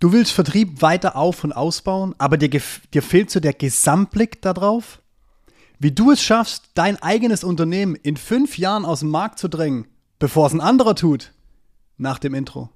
Du willst Vertrieb weiter auf- und ausbauen, aber dir, dir fehlt so der Gesamtblick darauf? Wie du es schaffst, dein eigenes Unternehmen in fünf Jahren aus dem Markt zu drängen, bevor es ein anderer tut? Nach dem Intro.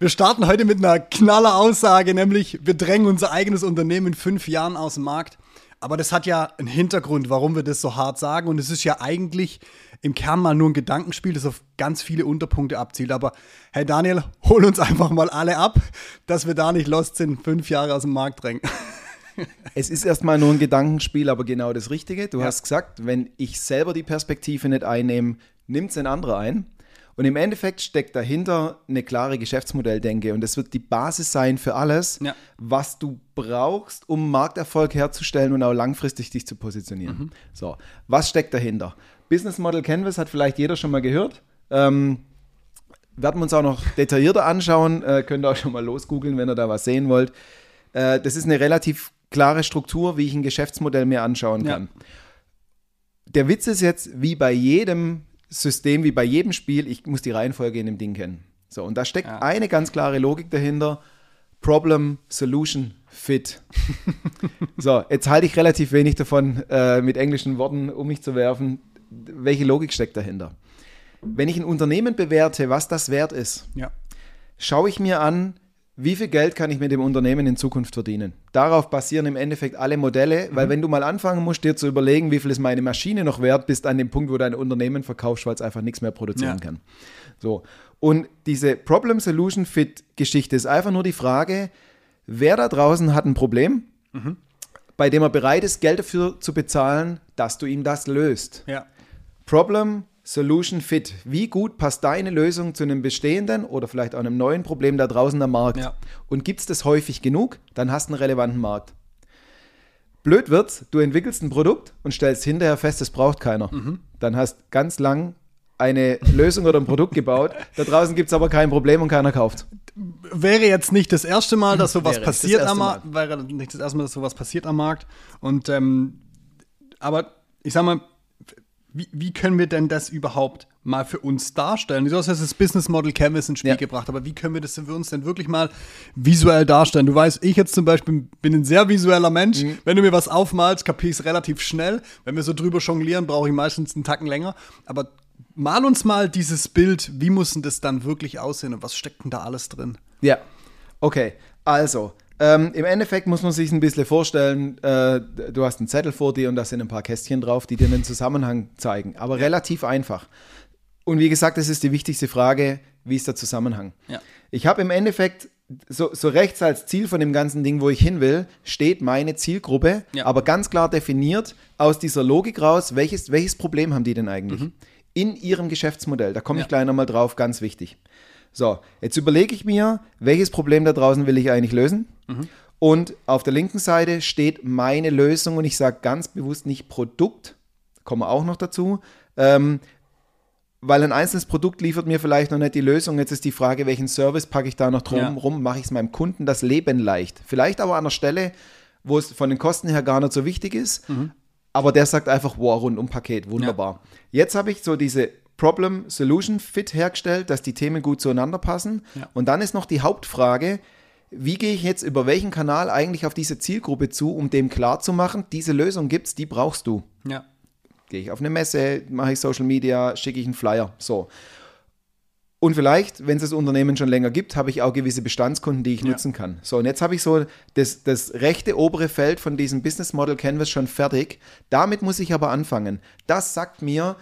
Wir starten heute mit einer knaller Aussage, nämlich wir drängen unser eigenes Unternehmen in fünf Jahren aus dem Markt. Aber das hat ja einen Hintergrund, warum wir das so hart sagen. Und es ist ja eigentlich im Kern mal nur ein Gedankenspiel, das auf ganz viele Unterpunkte abzielt. Aber hey Daniel, hol uns einfach mal alle ab, dass wir da nicht lost sind, fünf Jahre aus dem Markt drängen. Es ist erstmal nur ein Gedankenspiel, aber genau das Richtige. Du Ja. hast gesagt, wenn ich selber die Perspektive nicht einnehme, nimmt es ein anderer ein. Und im Endeffekt steckt dahinter eine klare Geschäftsmodelldenke. Und das wird die Basis sein für alles, Ja. was du brauchst, um Markterfolg herzustellen und auch langfristig dich zu positionieren. Mhm. So, was steckt dahinter? Business Model Canvas hat vielleicht jeder schon mal gehört. Ähm, werden wir uns auch noch detaillierter anschauen. Äh, könnt ihr auch schon mal losgoogeln, wenn ihr da was sehen wollt. Äh, das ist eine relativ klare Struktur, wie ich ein Geschäftsmodell mir anschauen Ja. kann. Der Witz ist jetzt, wie bei jedem System, wie bei jedem Spiel, ich muss die Reihenfolge in dem Ding kennen. So, und da steckt Ja. eine ganz klare Logik dahinter. Problem, Solution, Fit. so, jetzt halte ich relativ wenig davon, äh, mit englischen Worten um mich zu werfen. Welche Logik steckt dahinter? Wenn ich ein Unternehmen bewerte, was das wert ist, Ja. schaue ich mir an, wie viel Geld kann ich mit dem Unternehmen in Zukunft verdienen. Darauf basieren im Endeffekt alle Modelle, weil wenn du mal anfangen musst, dir zu überlegen, wie viel ist meine Maschine noch wert, bist an dem Punkt, wo dein Unternehmen verkaufst, weil es einfach nichts mehr produzieren Ja. kann. So. Und diese Problem-Solution-Fit-Geschichte ist einfach nur die Frage, wer da draußen hat ein Problem, bei dem er bereit ist, Geld dafür zu bezahlen, dass du ihm das löst. Ja. Problem, Solution, Fit. Wie gut passt deine Lösung zu einem bestehenden oder vielleicht auch einem neuen Problem da draußen am Markt? Ja. Und gibt es das häufig genug, dann hast du einen relevanten Markt. Blöd wird's, du entwickelst ein Produkt und stellst hinterher fest, es braucht keiner. Dann hast ganz lang eine Lösung oder ein Produkt gebaut. Da draußen gibt es aber kein Problem und keiner kauft. wäre jetzt nicht das erste Mal, dass sowas Wäre passiert am Markt. Wäre nicht das erste Mal, dass sowas passiert am Markt. Und ähm, aber ich sag mal, wie, wie können wir denn das überhaupt mal für uns darstellen? Du hast jetzt das Business Model Canvas ins Spiel Ja. gebracht, aber wie können wir das denn für uns denn wirklich mal visuell darstellen? Du weißt, ich jetzt zum Beispiel bin ein sehr visueller Mensch. Mhm. Wenn du mir was aufmalst, kapiere ich es relativ schnell. Wenn wir so drüber jonglieren, brauche ich meistens einen Tacken länger. Aber mal uns mal dieses Bild, wie muss denn das dann wirklich aussehen und was steckt denn da alles drin? Ja, okay. Also, ähm, im Endeffekt muss man sich ein bisschen vorstellen, äh, du hast einen Zettel vor dir und da sind ein paar Kästchen drauf, die dir einen Zusammenhang zeigen. Aber relativ einfach. Und wie gesagt, das ist die wichtigste Frage, wie ist der Zusammenhang? Ja. Ich habe im Endeffekt so, so rechts als Ziel von dem ganzen Ding, wo ich hin will, steht meine Zielgruppe, Ja. aber ganz klar definiert aus dieser Logik raus, welches, welches Problem haben die denn eigentlich? In ihrem Geschäftsmodell. Da komme ich Mhm. Ja. gleich nochmal drauf, ganz wichtig. So, jetzt überlege ich mir, welches Problem da draußen will ich eigentlich lösen? Mhm. Und auf der linken Seite steht meine Lösung und ich sage ganz bewusst nicht Produkt, kommen wir auch noch dazu, ähm, weil ein einzelnes Produkt liefert mir vielleicht noch nicht die Lösung. Jetzt ist die Frage, welchen Service packe ich da noch drum Ja. rum, mache ich es meinem Kunden das Leben leicht. Vielleicht aber an einer Stelle, wo es von den Kosten her gar nicht so wichtig ist, aber der sagt einfach, wow, rundum Paket, wunderbar. Jetzt habe ich so diese Problem-Solution-Fit hergestellt, dass die Themen gut zueinander passen. Ja. Und dann ist noch die Hauptfrage, wie gehe ich jetzt über welchen Kanal eigentlich auf diese Zielgruppe zu, um dem klarzumachen, diese Lösung gibt's, die brauchst du. Ja. Gehe ich auf eine Messe, mache ich Social Media, schicke ich einen Flyer. So. Und vielleicht, wenn es das Unternehmen schon länger gibt, habe ich auch gewisse Bestandskunden, die ich Ja. nutzen kann. So, und jetzt habe ich so das, das rechte obere Feld von diesem Business Model Canvas schon fertig. Damit muss ich aber anfangen. Das sagt mir,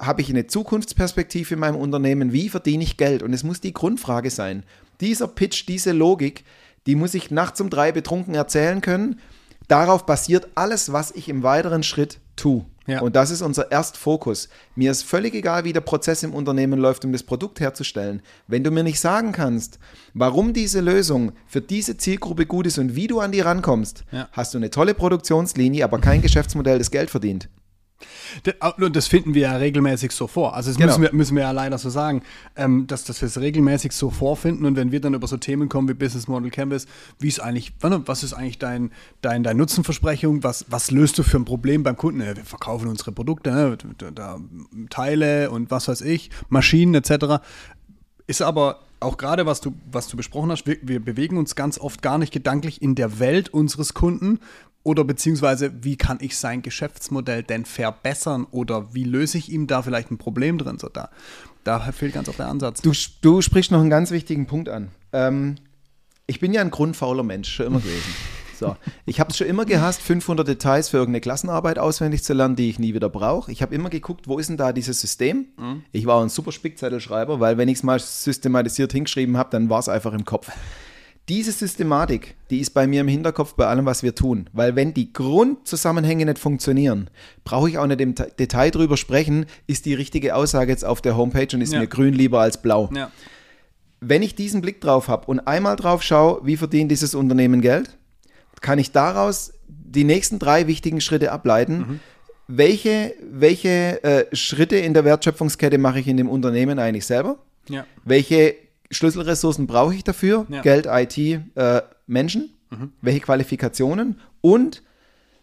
habe ich eine Zukunftsperspektive in meinem Unternehmen? Wie verdiene ich Geld? Und es muss die Grundfrage sein. Dieser Pitch, diese Logik, die muss ich nachts um drei betrunken erzählen können. Darauf basiert alles, was ich im weiteren Schritt tue. Ja. Und das ist unser Erstfokus. Mir ist völlig egal, wie der Prozess im Unternehmen läuft, um das Produkt herzustellen. Wenn du mir nicht sagen kannst, warum diese Lösung für diese Zielgruppe gut ist und wie du an die rankommst, Ja. hast du eine tolle Produktionslinie, aber kein Geschäftsmodell, das Geld verdient. Das finden wir ja regelmäßig so vor. Also das genau. müssen, wir, müssen wir ja leider so sagen, ähm, dass, dass wir es regelmäßig so vorfinden und wenn wir dann über so Themen kommen wie Business Model Canvas, wie ist eigentlich, was ist eigentlich dein, dein, dein Nutzenversprechung, was, was löst du für ein Problem beim Kunden? Ja, wir verkaufen unsere Produkte, ne? da, Teile und was weiß ich, Maschinen etc. Ist aber auch gerade, was du, was du besprochen hast, wir, wir, bewegen uns ganz oft gar nicht gedanklich in der Welt unseres Kunden, oder beziehungsweise, wie kann ich sein Geschäftsmodell denn verbessern oder wie löse ich ihm da vielleicht ein Problem drin? So, da, da fehlt ganz oft der Ansatz. Du, du sprichst noch einen ganz wichtigen Punkt an. Ähm, ich bin ja ein grundfauler Mensch, schon immer gewesen. So, ich habe es schon immer gehasst, 500 Details für irgendeine Klassenarbeit auswendig zu lernen, die ich nie wieder brauche. Ich habe immer geguckt, wo ist denn da dieses System? Mhm. Ich war ein super Spickzettelschreiber, weil wenn ich es mal systematisiert hingeschrieben habe, dann war es einfach im Kopf. Diese Systematik, die ist bei mir im Hinterkopf bei allem, was wir tun. Weil wenn die Grundzusammenhänge nicht funktionieren, brauche ich auch nicht im Detail drüber sprechen, ist die richtige Aussage jetzt auf der Homepage und ist ja. mir grün lieber als blau. Ja. Wenn ich diesen Blick drauf habe und einmal drauf schaue, wie verdient dieses Unternehmen Geld, kann ich daraus die nächsten drei wichtigen Schritte ableiten. Mhm. Welche, welche äh, Schritte in der Wertschöpfungskette mache ich in dem Unternehmen eigentlich selber? Ja. Welche Schlüsselressourcen brauche ich dafür? Ja. Geld, IT, äh, Menschen. Mhm. Welche Qualifikationen? Und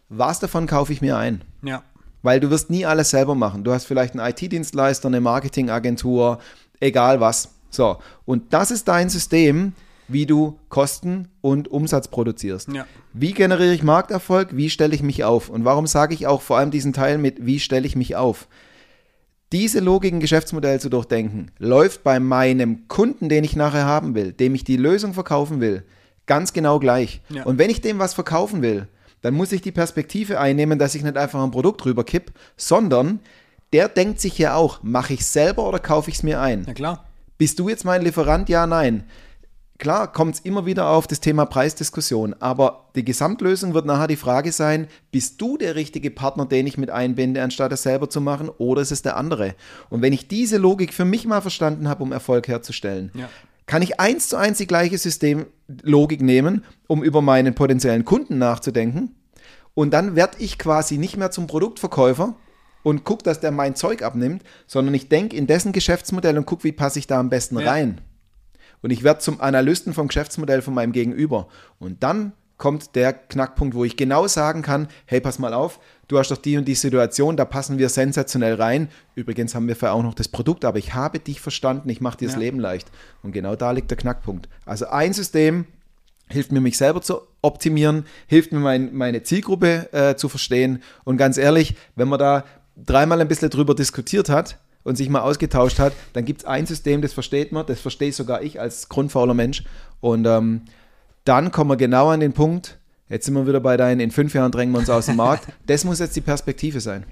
was davon kaufe ich mir ein? Ja. Weil du wirst nie alles selber machen. Du hast vielleicht einen IT-Dienstleister, eine Marketingagentur, egal was. So, und das ist dein System, wie du Kosten und Umsatz produzierst. Ja. Wie generiere ich Markterfolg? Wie stelle ich mich auf? Und warum sage ich auch vor allem diesen Teil mit, wie stelle ich mich auf? Diese Logik im Geschäftsmodell zu durchdenken, läuft bei meinem Kunden, den ich nachher haben will, dem ich die Lösung verkaufen will, ganz genau gleich. Ja. Und wenn ich dem was verkaufen will, dann muss ich die Perspektive einnehmen, dass ich nicht einfach ein Produkt rüberkipp, sondern der denkt sich ja auch, mache ich selber oder kaufe ich es mir ein? Na klar. Bist du jetzt mein Lieferant? Ja, nein. Klar kommt es immer wieder auf das Thema Preisdiskussion, aber die Gesamtlösung wird nachher die Frage sein, bist du der richtige Partner, den ich mit einbinde, anstatt es selber zu machen, oder ist es der andere? Und wenn ich diese Logik für mich mal verstanden habe, um Erfolg herzustellen, ja. kann ich eins zu eins die gleiche Systemlogik nehmen, um über meinen potenziellen Kunden nachzudenken. Und dann werde ich quasi nicht mehr zum Produktverkäufer, und gucke, dass der mein Zeug abnimmt, sondern ich denke in dessen Geschäftsmodell und gucke, wie passe ich da am besten ja. rein und ich werde zum Analysten vom Geschäftsmodell von meinem Gegenüber. Und dann kommt der Knackpunkt, wo ich genau sagen kann, hey, pass mal auf, du hast doch die und die Situation, da passen wir sensationell rein. Übrigens haben wir für auch noch das Produkt, aber ich habe dich verstanden, ich mache dir das ja. Leben leicht. Und genau da liegt der Knackpunkt. Also ein System hilft mir, mich selber zu optimieren, hilft mir, mein, meine Zielgruppe äh, zu verstehen. Und ganz ehrlich, wenn man da dreimal ein bisschen drüber diskutiert hat, und sich mal ausgetauscht hat, dann gibt es ein System, das versteht man, das verstehe sogar ich als grundfauler Mensch. Und ähm, dann kommen wir genau an den Punkt, jetzt sind wir wieder bei deinen, in fünf Jahren drängen wir uns aus dem Markt. Das muss jetzt die Perspektive sein.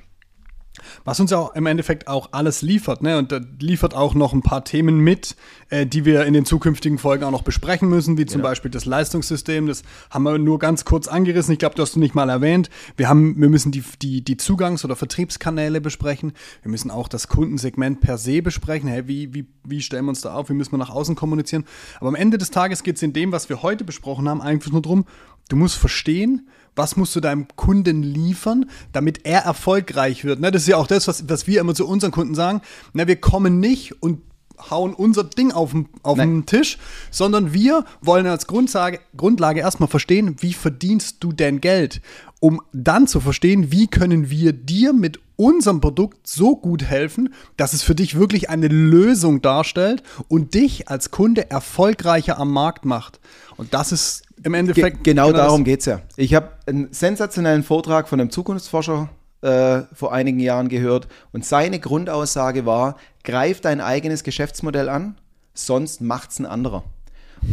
Was uns ja im Endeffekt auch alles liefert, ne? Und da liefert auch noch ein paar Themen mit, äh, die wir in den zukünftigen Folgen auch noch besprechen müssen, wie zum genau. Beispiel das Leistungssystem. Das haben wir nur ganz kurz angerissen. Ich glaube, du hast du nicht mal erwähnt. Wir haben, wir müssen die, die, die Zugangs- oder Vertriebskanäle besprechen. Wir müssen auch das Kundensegment per se besprechen. Hey, wie, wie, wie stellen wir uns da auf? Wie müssen wir nach außen kommunizieren? Aber am Ende des Tages geht es in dem, was wir heute besprochen haben, eigentlich nur darum, du musst verstehen, was musst du deinem Kunden liefern, damit er erfolgreich wird. Ne, das ist ja auch das, was, was wir immer zu unseren Kunden sagen. Ne, wir kommen nicht und hauen unser Ding auf den, auf den Tisch, sondern wir wollen als Grundlage, Grundlage erstmal verstehen, wie verdienst du denn Geld, um dann zu verstehen, wie können wir dir mit unserem Produkt so gut helfen, dass es für dich wirklich eine Lösung darstellt und dich als Kunde erfolgreicher am Markt macht. Und das ist im Endeffekt. Ge genau, genau darum geht es ja. Ich habe einen sensationellen Vortrag von einem Zukunftsforscher äh, vor einigen Jahren gehört und seine Grundaussage war: greif dein eigenes Geschäftsmodell an, sonst macht es ein anderer.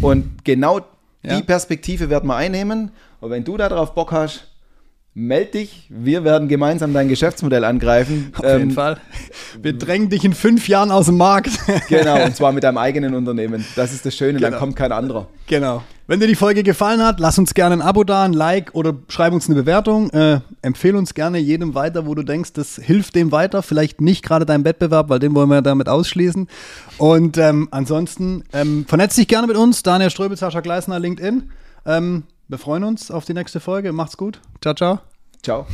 Und genau ja. die Perspektive werden wir einnehmen. Und wenn du darauf Bock hast, meld dich, wir werden gemeinsam dein Geschäftsmodell angreifen. Auf jeden ähm, Fall. Wir drängen dich in fünf Jahren aus dem Markt. genau, und zwar mit deinem eigenen Unternehmen. Das ist das Schöne, genau. dann kommt kein anderer. Genau. Wenn dir die Folge gefallen hat, lass uns gerne ein Abo da, ein Like oder schreib uns eine Bewertung. Äh, empfehle uns gerne jedem weiter, wo du denkst, das hilft dem weiter. Vielleicht nicht gerade deinem Wettbewerb, weil den wollen wir damit ausschließen. Und ähm, ansonsten ähm, vernetz dich gerne mit uns. Daniel Ströbel, Sascha Gleisner, LinkedIn. Ähm, wir freuen uns auf die nächste Folge. Macht's gut. Ciao, ciao. Ciao.